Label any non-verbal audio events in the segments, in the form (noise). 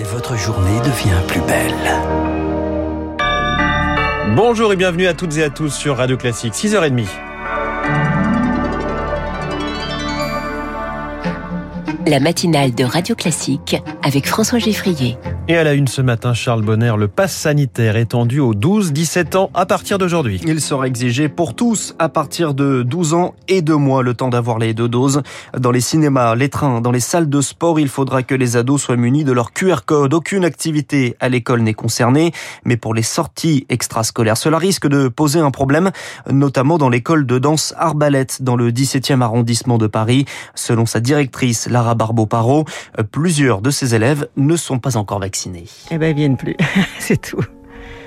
et votre journée devient plus belle. Bonjour et bienvenue à toutes et à tous sur Radio Classique, 6h30. La matinale de Radio Classique avec François Geffrier. Et à la une ce matin, Charles Bonner, le pass sanitaire étendu aux 12-17 ans à partir d'aujourd'hui. Il sera exigé pour tous à partir de 12 ans et 2 mois, le temps d'avoir les deux doses. Dans les cinémas, les trains, dans les salles de sport, il faudra que les ados soient munis de leur QR code. Aucune activité à l'école n'est concernée, mais pour les sorties extrascolaires, cela risque de poser un problème, notamment dans l'école de danse Arbalète, dans le 17e arrondissement de Paris. Selon sa directrice, Lara Barbeau-Paro, plusieurs de ses élèves ne sont pas encore vaccinés. Eh ben, ils viennent plus. (laughs) c'est tout.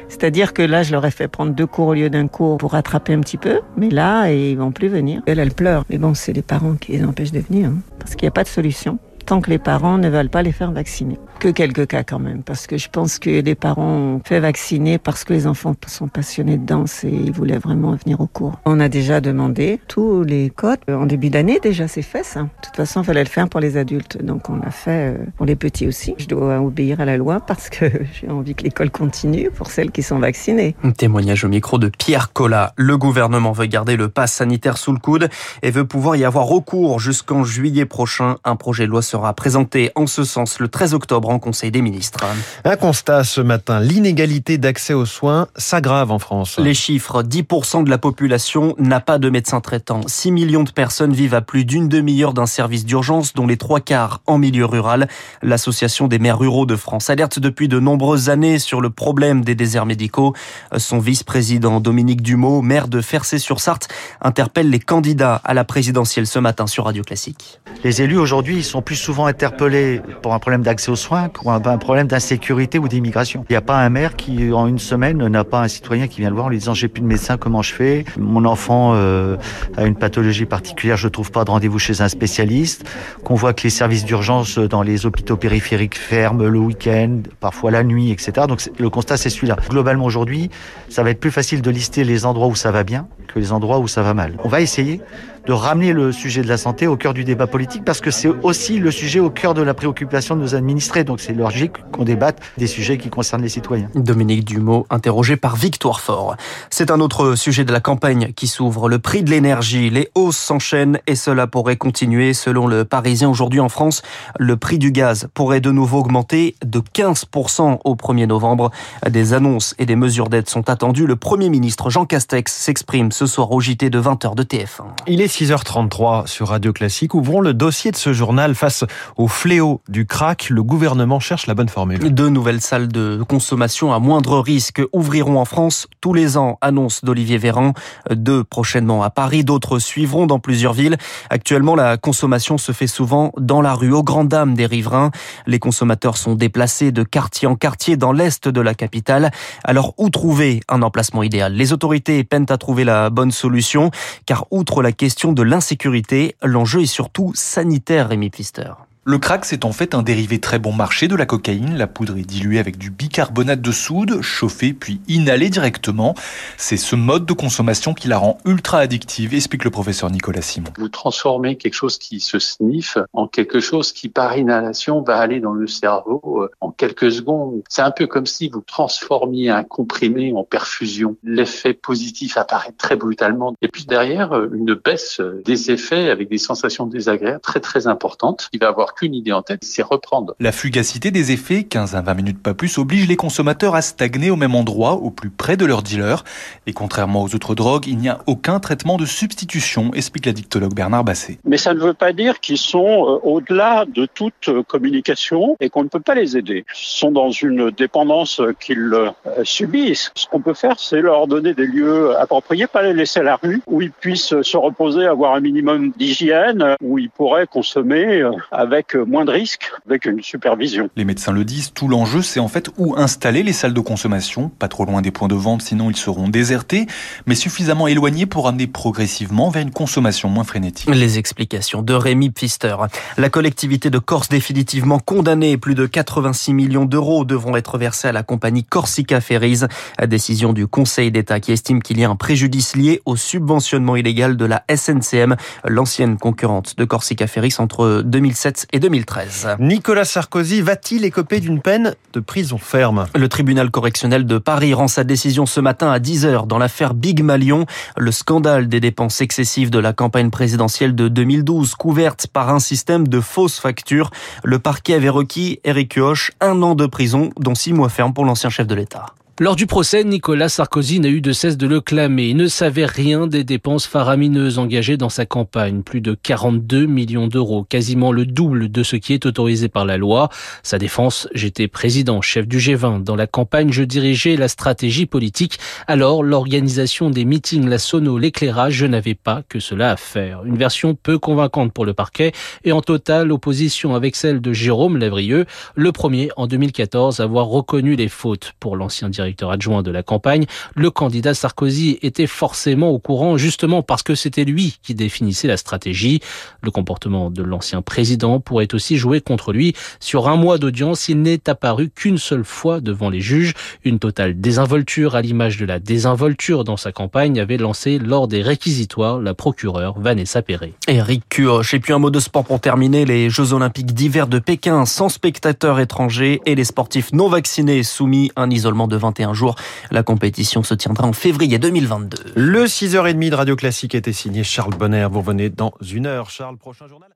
C'est-à-dire que là, je leur ai fait prendre deux cours au lieu d'un cours pour rattraper un petit peu. Mais là, ils vont plus venir. Elle, elle pleure. Mais bon, c'est les parents qui les empêchent de venir. Hein, parce qu'il n'y a pas de solution tant que les parents ne veulent pas les faire vacciner. Que quelques cas quand même, parce que je pense que les parents ont fait vacciner parce que les enfants sont passionnés de danse et ils voulaient vraiment venir au cours. On a déjà demandé tous les codes. En début d'année, déjà, c'est fait ça. De toute façon, il fallait le faire pour les adultes. Donc, on l'a fait euh, pour les petits aussi. Je dois obéir à la loi parce que (laughs) j'ai envie que l'école continue pour celles qui sont vaccinées. Un témoignage au micro de Pierre Collat. Le gouvernement veut garder le pass sanitaire sous le coude et veut pouvoir y avoir recours jusqu'en juillet prochain. Un projet de loi sera présenté en ce sens le 13 octobre en Conseil des ministres. Un constat ce matin, l'inégalité d'accès aux soins s'aggrave en France. Les chiffres, 10% de la population n'a pas de médecin traitant. 6 millions de personnes vivent à plus d'une demi-heure d'un service d'urgence, dont les trois quarts en milieu rural. L'Association des maires ruraux de France alerte depuis de nombreuses années sur le problème des déserts médicaux. Son vice-président Dominique Dumeau, maire de Fercé-sur-Sarthe, interpelle les candidats à la présidentielle ce matin sur Radio Classique. Les élus aujourd'hui sont plus souvent interpellés pour un problème d'accès aux soins qu'un un problème d'insécurité ou d'immigration. Il n'y a pas un maire qui, en une semaine, n'a pas un citoyen qui vient le voir en lui disant j'ai plus de médecin, comment je fais? Mon enfant euh, a une pathologie particulière, je trouve pas de rendez-vous chez un spécialiste. Qu'on voit que les services d'urgence dans les hôpitaux périphériques ferment le week-end, parfois la nuit, etc. Donc le constat c'est celui-là. Globalement aujourd'hui, ça va être plus facile de lister les endroits où ça va bien que les endroits où ça va mal. On va essayer de ramener le sujet de la santé au cœur du débat politique parce que c'est aussi le sujet au cœur de la préoccupation de nos administrés. Donc c'est logique qu'on débatte des sujets qui concernent les citoyens. Dominique Dumeau, interrogé par Victoire Fort. C'est un autre sujet de la campagne qui s'ouvre. Le prix de l'énergie, les hausses s'enchaînent et cela pourrait continuer. Selon le Parisien aujourd'hui en France, le prix du gaz pourrait de nouveau augmenter de 15% au 1er novembre. Des annonces et des mesures d'aide sont attendues. Le Premier ministre Jean Castex s'exprime ce soir au JT de 20h de TF1. Il est 6h33 sur Radio Classique. Ouvrons le dossier de ce journal face au fléau du crack. Le gouvernement cherche la bonne formule. Deux nouvelles salles de consommation à moindre risque ouvriront en France tous les ans, annonce d'Olivier Véran. Deux prochainement à Paris, d'autres suivront dans plusieurs villes. Actuellement, la consommation se fait souvent dans la rue, aux grandes dames des riverains. Les consommateurs sont déplacés de quartier en quartier dans l'est de la capitale. Alors, où trouver un emplacement idéal? Les autorités peinent à trouver la bonne solution, car outre la question de l'insécurité, l'enjeu est surtout sanitaire, Rémi Pfister. Le crack, c'est en fait un dérivé très bon marché de la cocaïne. La poudre est diluée avec du bicarbonate de soude, chauffée puis inhalée directement. C'est ce mode de consommation qui la rend ultra addictive, explique le professeur Nicolas Simon. Vous transformez quelque chose qui se sniffe en quelque chose qui, par inhalation, va aller dans le cerveau euh, en quelques secondes. C'est un peu comme si vous transformiez un comprimé en perfusion. L'effet positif apparaît très brutalement. Et puis derrière, euh, une baisse des effets avec des sensations désagréables très très importantes. Va avoir qu'une idée en tête, c'est reprendre. La fugacité des effets, 15 à 20 minutes pas plus, oblige les consommateurs à stagner au même endroit, au plus près de leur dealer. Et contrairement aux autres drogues, il n'y a aucun traitement de substitution, explique l'addictologue Bernard Basset. Mais ça ne veut pas dire qu'ils sont euh, au-delà de toute euh, communication et qu'on ne peut pas les aider. Ils sont dans une dépendance qu'ils euh, subissent. Ce qu'on peut faire, c'est leur donner des lieux appropriés, pas les laisser à la rue, où ils puissent se reposer, avoir un minimum d'hygiène, où ils pourraient consommer avec moins de risques, avec une supervision. Les médecins le disent, tout l'enjeu c'est en fait où installer les salles de consommation, pas trop loin des points de vente sinon ils seront désertés, mais suffisamment éloignés pour amener progressivement vers une consommation moins frénétique. Les explications de Rémi Pfister. La collectivité de Corse définitivement condamnée, plus de 86 millions d'euros devront être versés à la compagnie Corsica Ferries. Décision du Conseil d'État qui estime qu'il y a un préjudice lié au subventionnement illégal de la SNCM, l'ancienne concurrente de Corsica Ferries entre 2007 et 2013. Nicolas Sarkozy va-t-il écoper d'une peine de prison ferme? Le tribunal correctionnel de Paris rend sa décision ce matin à 10h dans l'affaire Big Malion, le scandale des dépenses excessives de la campagne présidentielle de 2012 couverte par un système de fausses factures. Le parquet avait requis Eric Kioch un an de prison, dont six mois ferme pour l'ancien chef de l'État. Lors du procès, Nicolas Sarkozy n'a eu de cesse de le clamer. Il ne savait rien des dépenses faramineuses engagées dans sa campagne. Plus de 42 millions d'euros, quasiment le double de ce qui est autorisé par la loi. Sa défense, j'étais président, chef du G20. Dans la campagne, je dirigeais la stratégie politique. Alors, l'organisation des meetings, la sono, l'éclairage, je n'avais pas que cela à faire. Une version peu convaincante pour le parquet et en totale opposition avec celle de Jérôme Lavrieux, le premier en 2014 à avoir reconnu les fautes pour l'ancien directeur directeur adjoint de la campagne, le candidat Sarkozy était forcément au courant justement parce que c'était lui qui définissait la stratégie. Le comportement de l'ancien président pourrait aussi jouer contre lui. Sur un mois d'audience, il n'est apparu qu'une seule fois devant les juges. Une totale désinvolture à l'image de la désinvolture dans sa campagne avait lancé lors des réquisitoires la procureure Vanessa Perret. Eric Cuoche. Et puis un mot de sport pour terminer. Les Jeux Olympiques d'hiver de Pékin sans spectateurs étrangers et les sportifs non vaccinés soumis à un isolement de 21 jours. La compétition se tiendra en février 2022. Le 6h30 de Radio Classique était signé Charles Bonner. Vous revenez dans une heure. Charles, prochain journal.